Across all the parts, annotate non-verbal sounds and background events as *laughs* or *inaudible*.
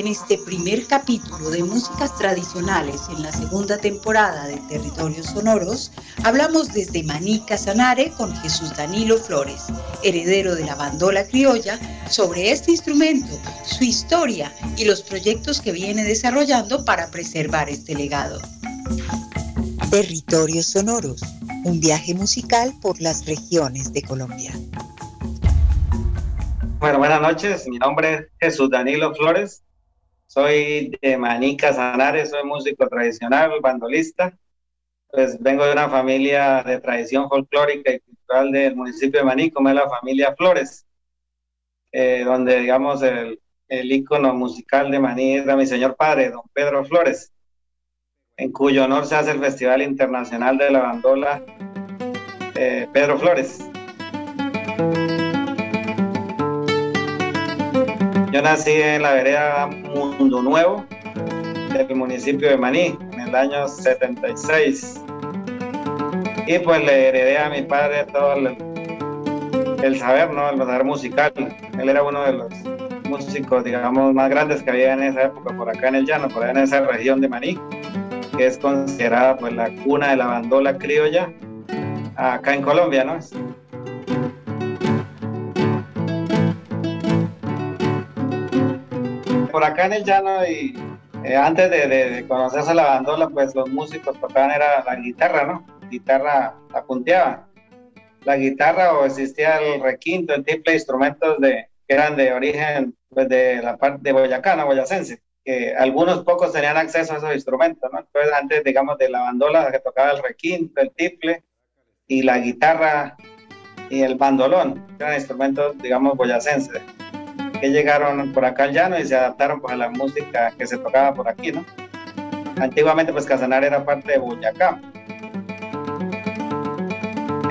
En este primer capítulo de Músicas Tradicionales en la segunda temporada de Territorios Sonoros, hablamos desde Maní Casanare con Jesús Danilo Flores, heredero de la bandola criolla, sobre este instrumento, su historia y los proyectos que viene desarrollando para preservar este legado. Territorios Sonoros, un viaje musical por las regiones de Colombia. Bueno, buenas noches. Mi nombre es Jesús Danilo Flores. Soy de Maní Casanares, soy músico tradicional, bandolista. Pues vengo de una familia de tradición folclórica y cultural del municipio de Maní, como es la familia Flores, eh, donde, digamos, el, el ícono musical de Maní era mi señor padre, don Pedro Flores, en cuyo honor se hace el Festival Internacional de la Bandola eh, Pedro Flores. Yo nací en la vereda Mundo Nuevo del municipio de Maní en el año 76. Y pues le heredé a mi padre todo el, saber, ¿no? El saber musical. Él era uno de los músicos, digamos, más grandes que había en esa época, por acá en el llano, por allá en esa región de Maní, que es considerada pues la cuna de la bandola criolla acá en Colombia, ¿no? Por acá en el llano y eh, antes de, conocerse la bandola, pues los músicos tocaban era la guitarra, ¿no? Guitarra la punteaba. La guitarra o existía el requinto, el triple instrumentos de, que eran de origen pues, de la parte de Boyacá, ¿no? Boyacense. Que algunos pocos tenían acceso a esos instrumentos, ¿no? Entonces antes, digamos, de la bandola que tocaba el requinto, el triple y la guitarra y el bandolón, eran instrumentos, digamos, boyacenses que llegaron por acá al llano y se adaptaron pues, a la música que se tocaba por aquí, ¿no? Antiguamente pues Casanare era parte de Boyacá.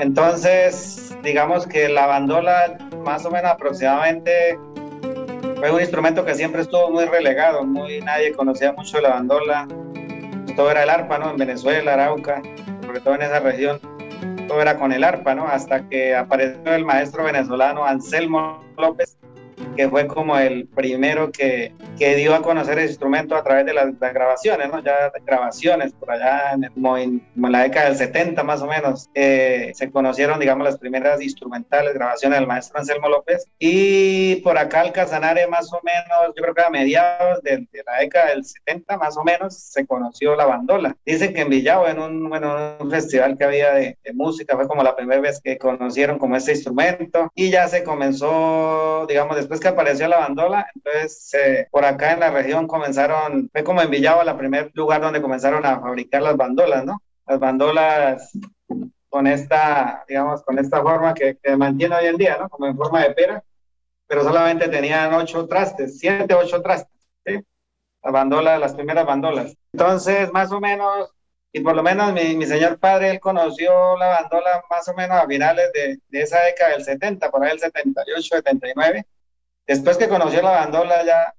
Entonces, digamos que la bandola más o menos aproximadamente fue un instrumento que siempre estuvo muy relegado, muy nadie conocía mucho la bandola. Todo era el arpa, ¿no? En Venezuela, Arauca, sobre todo en esa región, todo era con el arpa, ¿no? Hasta que apareció el maestro venezolano Anselmo López, que fue como el primero que, que dio a conocer el instrumento a través de las, grabaciones, ¿no? Ya grabaciones por allá en, como en, la década del 70 más o menos, eh, se conocieron, digamos, las primeras instrumentales, grabaciones del maestro Anselmo López. Y por acá el Casanare más o menos, yo creo que a mediados de, la década del 70 más o menos, se conoció la bandola. Dicen que en Villavo, en un, bueno, un festival que había de, de música, fue como la primera vez que conocieron como ese instrumento y ya se comenzó, digamos, después que apareció la bandola, entonces eh, por acá en la región comenzaron, fue como en Villavo el primer lugar donde comenzaron a fabricar las bandolas, ¿no? Las bandolas con esta, digamos, con esta forma que, que mantiene hoy en día, ¿no? Como en forma de pera, pero solamente tenían ocho trastes, siete, ocho trastes, ¿sí? Las bandolas, las primeras bandolas. Entonces, más o menos, y por lo menos mi, mi, señor padre, él conoció la bandola más o menos a finales de, de esa década del 70, por ahí el 78, 79, Después que conoció la bandola ya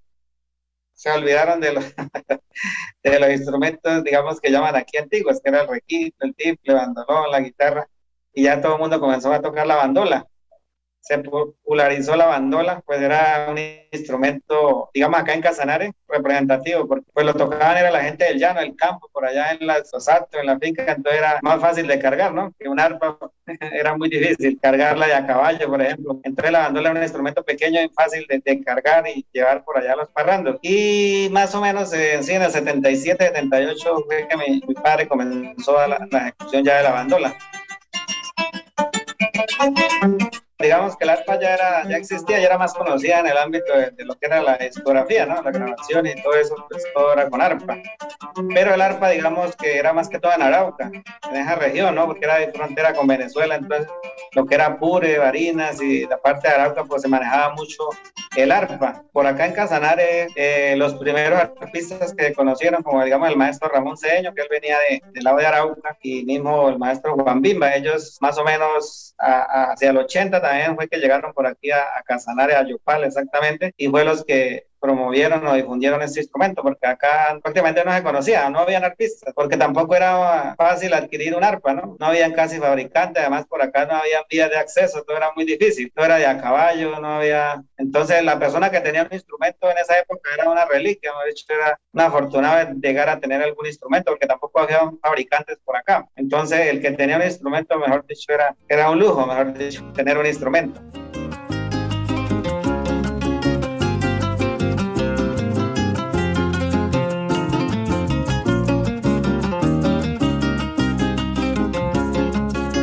se olvidaron de los, *laughs* de los instrumentos, digamos, que llaman aquí antiguos, que era el requinto, el tiple, el bandolón, la guitarra, y ya todo el mundo comenzó a tocar la bandola se popularizó la bandola, pues era un instrumento, digamos acá en Casanare, representativo, porque pues lo tocaban era la gente del llano, del campo, por allá en las, los en la finca, entonces era más fácil de cargar, ¿no? Que un arpa *laughs* era muy difícil cargarla de a caballo, por ejemplo. Entonces la bandola era un instrumento pequeño y fácil de, cargar y llevar por allá los parrandos. Y más o menos en, sí, en el 77, 78 fue que mi, padre comenzó la, la ejecución ya de la bandola digamos que el arpa ya, era, ya existía, ya era más conocida en el ámbito de, lo que era la discografía, ¿no? La grabación y todo eso, pues todo era con arpa. Pero el arpa, digamos que era más que todo en Arauca, en esa región, ¿no? Porque era de frontera con Venezuela, entonces lo que era Pure, Barinas y la parte de Arauca, pues se manejaba mucho el arpa. Por acá en Casanare, eh, los primeros artistas que conocieron, como digamos el maestro Ramón Cedeño, que él venía de, del lado de Arauca, y mismo el maestro Juan Bimba, ellos más o menos hacia el 80 también fue que llegaron por aquí a, a Casanare, a Yopal exactamente, y fue los que promovieron o difundieron este instrumento, porque acá prácticamente no se conocía, no habían artistas, porque tampoco era fácil adquirir un arpa, ¿no? No habían casi fabricantes, además por acá no había vías de acceso, todo era muy difícil, todo era de a caballo, no había... Entonces la persona que tenía un instrumento en esa época era una reliquia, de hecho era una fortuna llegar a tener algún instrumento, porque tampoco había fabricantes por acá. Entonces el que tenía un instrumento, mejor dicho, era, era un lujo, mejor dicho, tener un instrumento.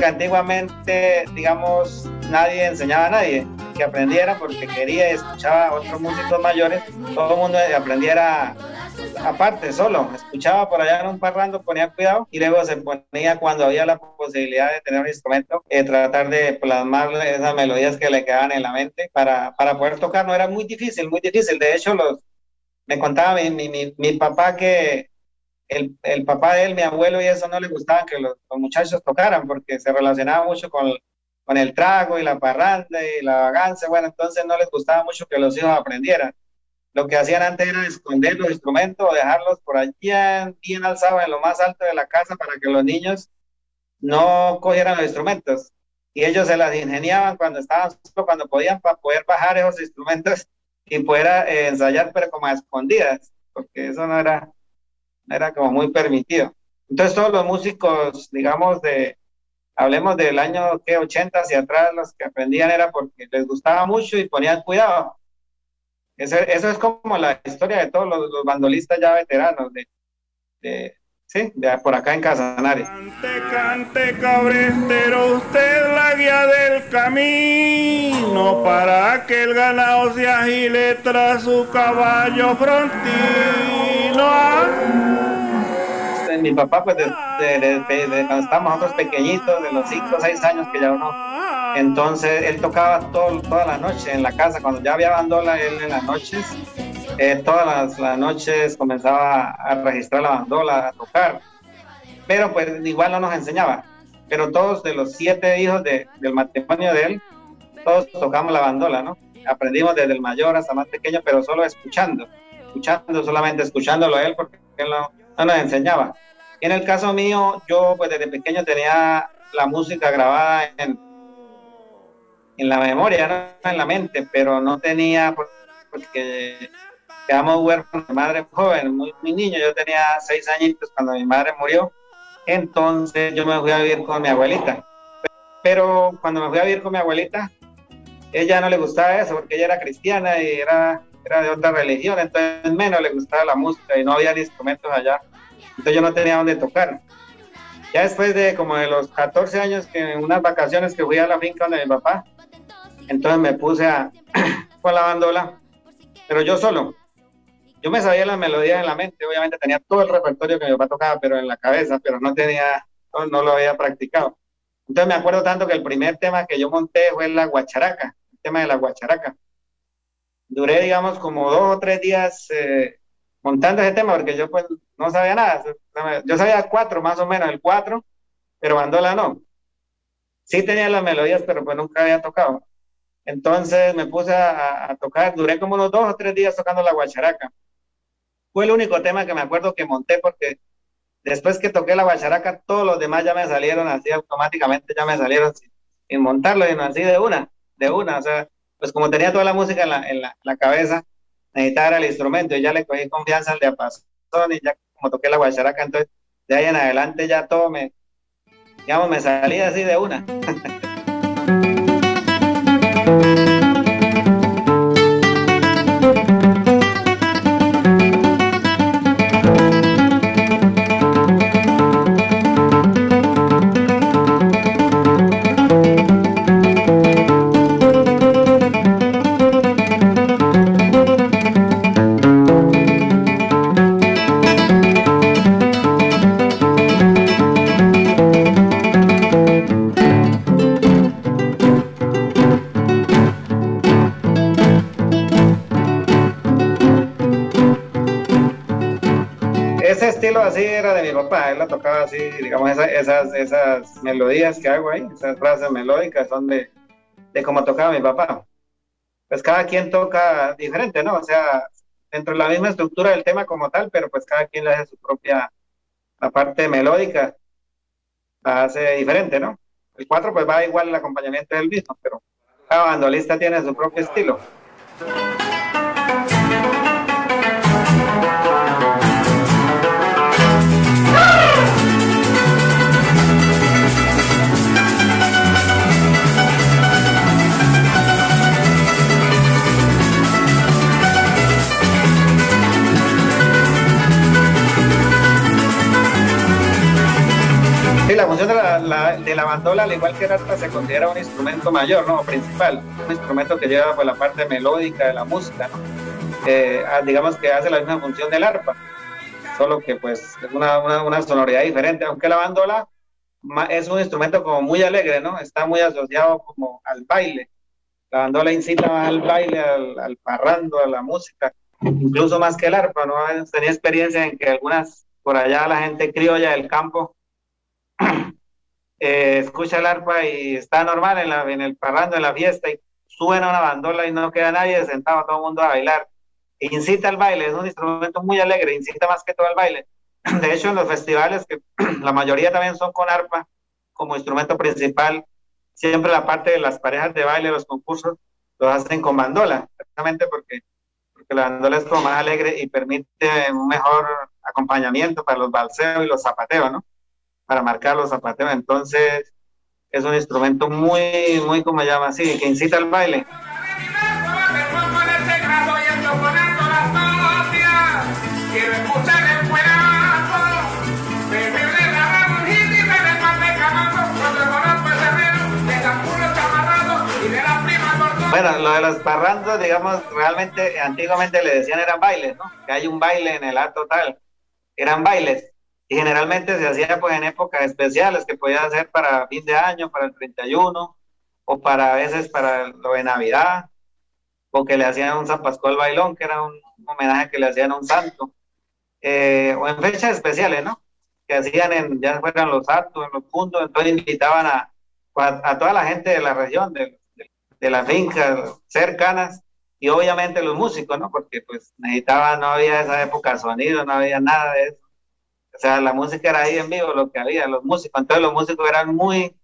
Antiguamente, digamos, nadie enseñaba a nadie que aprendiera porque quería y escuchaba a otros músicos mayores, todo el mundo aprendiera aparte, solo, escuchaba por allá en un parrando, ponía cuidado y luego se ponía cuando había la posibilidad de tener un instrumento, eh, tratar de plasmar esas melodías que le quedaban en la mente para, para poder tocar, no era muy difícil, muy difícil, de hecho los, me contaba mi, mi, mi papá que el, el, papá de él, mi abuelo y eso no le gustaban que los, muchachos tocaran porque se relacionaba mucho con, con, el trago y la parranda y la vagancia. Bueno, entonces no les gustaba mucho que los hijos aprendieran. Lo que hacían antes era esconder los instrumentos o dejarlos por allí bien alzados en lo más alto de la casa para que los niños no cogieran los instrumentos. Y ellos se las ingeniaban cuando estaban cuando podían para poder bajar esos instrumentos y poder eh, ensayar, pero como a escondidas, porque eso no era, era como muy permitido. Entonces todos los músicos, digamos, de, hablemos del año que 80 hacia atrás, los que aprendían era porque les gustaba mucho y ponían cuidado. Eso, es como la historia de todos los, bandolistas ya veteranos de, sí, de por acá en Casanare. Cante, cante, cabrestero, usted la guía del camino para que el ganado se agile tras su caballo frontino mi papá, pues cuando estábamos nosotros pequeñitos, de los 5 o 6 años que ya uno, entonces él tocaba todo, toda la noche en la casa, cuando ya había bandola, él en las noches, eh, todas las, noches comenzaba a registrar la bandola, a tocar, pero pues igual no nos enseñaba, pero todos de los siete hijos de, del matrimonio de él, todos tocamos la bandola, ¿no? Aprendimos desde el mayor hasta más pequeño, pero solo escuchando, escuchando, solamente escuchándolo a él, porque él no, no nos enseñaba. En el caso mío, yo pues desde pequeño tenía la música grabada en, en la memoria, en la mente, pero no tenía, porque quedamos huérfanos de madre joven, muy, muy niño, yo tenía seis añitos cuando mi madre murió, entonces yo me fui a vivir con mi abuelita. Pero cuando me fui a vivir con mi abuelita, ella no le gustaba eso, porque ella era cristiana y era, era de otra religión, entonces menos le gustaba la música y no había instrumentos allá entonces yo no tenía dónde tocar. Ya después de como de los 14 años, que en unas vacaciones que fui a la finca de mi papá, entonces me puse a, *clears throat* con la bandola, pero yo solo. Yo me sabía las melodías en la mente, obviamente tenía todo el repertorio que mi papá tocaba, pero en la cabeza, pero no tenía, no, no lo había practicado. Entonces me acuerdo tanto que el primer tema que yo monté fue la guacharaca, el tema de la guacharaca. Duré, digamos, como dos o tres días eh, montando ese tema, porque yo pues no sabía nada. Yo sabía cuatro, más o menos, el cuatro, pero bandola no. Sí tenía las melodías, pero pues nunca había tocado. Entonces me puse a, tocar, duré como unos dos o tres días tocando la guacharaca. Fue el único tema que me acuerdo que monté porque después que toqué la guacharaca, todos los demás ya me salieron así automáticamente, ya me salieron sin, montarlo, y así de una, de una. O sea, pues como tenía toda la música en la, en la cabeza, necesitaba el instrumento y ya le cogí confianza al diapasón y ya como toqué la guacharaca, entonces de ahí en adelante ya todo me, digamos, me salía así de una. *laughs* así era de mi papá, él la tocaba así, digamos, esas, esas melodías que hago ahí, esas frases melódicas son de, de como tocaba mi papá. Pues cada quien toca diferente, ¿no? O sea, dentro de la misma estructura del tema como tal, pero pues cada quien le hace su propia, la parte melódica, la hace diferente, ¿no? El 4 pues va igual el acompañamiento del mismo, pero cada bandolista tiene su propio estilo. Al igual que el arpa, se considera un instrumento mayor, ¿no? Principal, un instrumento que lleva pues, la parte melódica de la música, ¿no? Ah, digamos que hace la misma función del arpa, solo que pues es una, una, sonoridad diferente, aunque la bandola es un instrumento como muy alegre, ¿no? Está muy asociado como al baile. La bandola incita al baile, al, al parrando, a la música, incluso más que el arpa, ¿no? Tenía experiencia en que algunas, por allá la gente criolla del campo, *clears throat* eh, escucha el arpa y está normal en, el parrando, en la fiesta, y suena una bandola y no queda nadie sentado, todo el mundo a bailar. Incita al baile, es un instrumento muy alegre, incita más que todo al baile. *clears throat* De hecho, en los festivales, que *clears throat* la mayoría también son con arpa como instrumento principal, siempre la parte de las parejas de baile, los concursos, los hacen con bandola, exactamente porque, porque la bandola es como más alegre y permite un mejor acompañamiento para los balseos y los zapateos, ¿no? Para marcar los zapateos. Entonces, es un instrumento muy, muy, como llama así, que incita al baile. Bueno, lo de los parrandos, digamos, realmente antiguamente le decían eran bailes, ¿no? Que hay un baile en el acto tal. Eran bailes y generalmente se hacía pues en épocas especiales que podía hacer para fin de año, para el 31 o para a veces para lo de Navidad o que le hacían un San Pascual bailón que era un homenaje que le hacían a un santo eh, o en fechas especiales, ¿no? Que hacían en, ya fueran los actos, en los puntos, entonces invitaban a, a, toda la gente de la región, de, de, de las fincas cercanas y obviamente los músicos, ¿no? Porque pues necesitaban, no había esa época sonido, no había nada de eso o sea, la música era ahí en vivo, lo que había, los músicos. Entonces los músicos eran muy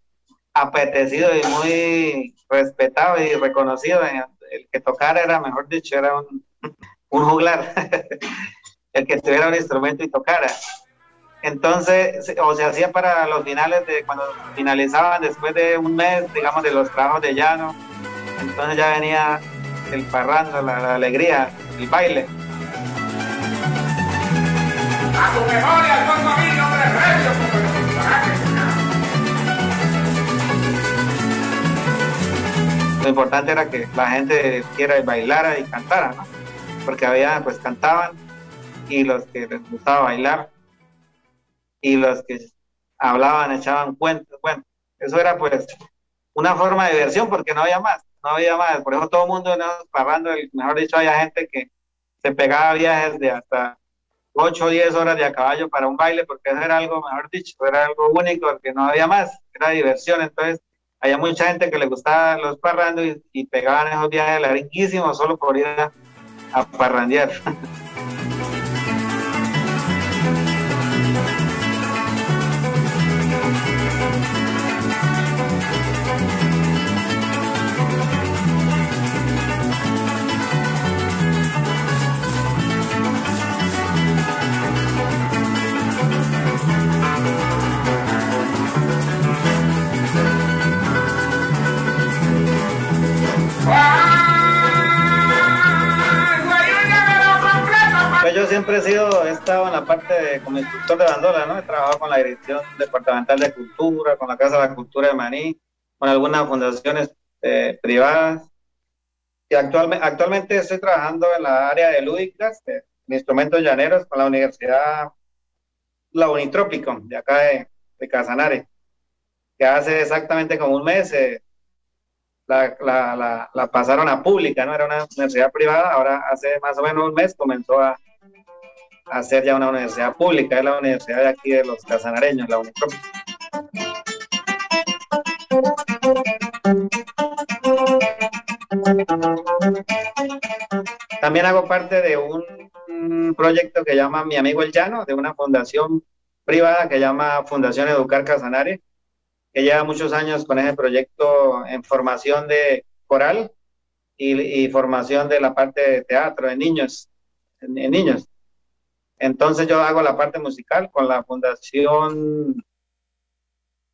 apetecidos y muy respetados y reconocidos. El que tocara era, mejor dicho, era un, *laughs* un juglar. *laughs* el que tuviera un instrumento y tocara. Entonces, o se hacía para los finales de cuando finalizaban después de un mes, digamos, de los trabajos de llano. Entonces ya venía el parrando, la alegría, el baile. A tu memoria, Lo importante era que la gente quiera bailara y cantara, ¿no? Porque había, pues cantaban y los que les gustaba bailar y los que hablaban, echaban cuentos, bueno, eso era pues una forma de diversión porque no había más, no había más, por eso todo el mundo ¿no? parrando, mejor dicho, había gente que se pegaba viajes de hasta 8 o 10 horas de a caballo para un baile, porque eso era algo, mejor dicho, era algo único, porque no había más, era diversión. Entonces, había mucha gente que le gustaba los parrandos y, pegaban esos viajes larguísimos solo por ir a, a parrandear. *laughs* siempre he sido, he estado en la parte de, como instructor de bandola, ¿no? He trabajado con la Dirección Departamental de Cultura, con la Casa de la Cultura de Maní, con algunas fundaciones eh, privadas. Y actualmente, actualmente estoy trabajando en la área de lúdicas, de, instrumentos llaneros, con la Universidad La Unitrópico, de acá de, de Casanare, que hace exactamente como un mes eh, la, la, la, pasaron a pública, ¿no? Era una universidad privada, ahora hace más o menos un mes comenzó a, hacer ya una universidad pública, es la universidad de aquí de los casanareños, la UNICROP. También hago parte de un proyecto que llama Mi Amigo El Llano, de una fundación privada que llama Fundación Educar Casanare, que lleva muchos años con ese proyecto en formación de coral y, formación de la parte de teatro de niños, en, niños. Entonces yo hago la parte musical con la Fundación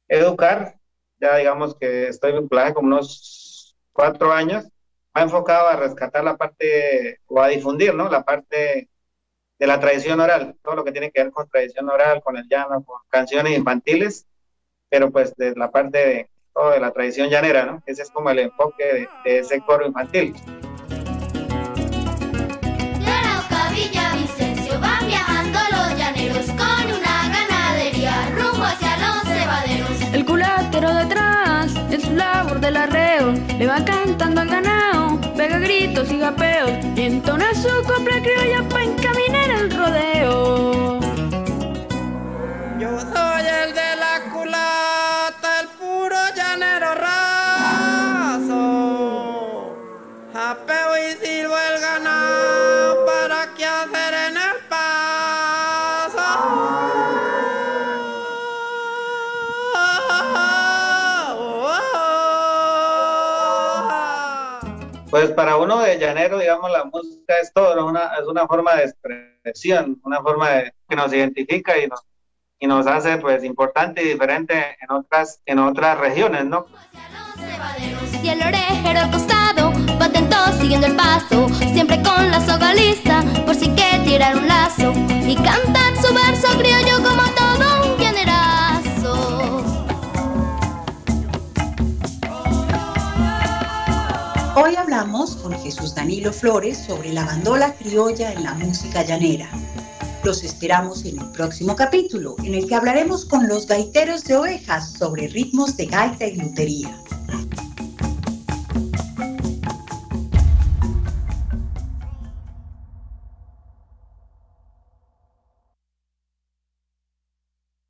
Educar, ya digamos que estoy vinculado como unos cuatro años, ha enfocado a rescatar la parte o a difundir, ¿no? La parte de la tradición oral, todo lo que tiene que ver con tradición oral, con el llano, con canciones infantiles, pero pues de la parte de, de la tradición llanera, ¿no? Ese es como el enfoque de, ese coro infantil. Le va cantando al ganado, pega gritos y gapeos. Y entona su copla criolla para encaminar Pues para uno de llanero, digamos, la música es todo, es una forma de expresión, una forma que nos identifica y nos hace pues importante y diferente en otras, en otras regiones, ¿no? Hablamos con Jesús Danilo Flores sobre la bandola criolla en la música llanera. Los esperamos en el próximo capítulo, en el que hablaremos con los gaiteros de ovejas sobre ritmos de gaita y lutería.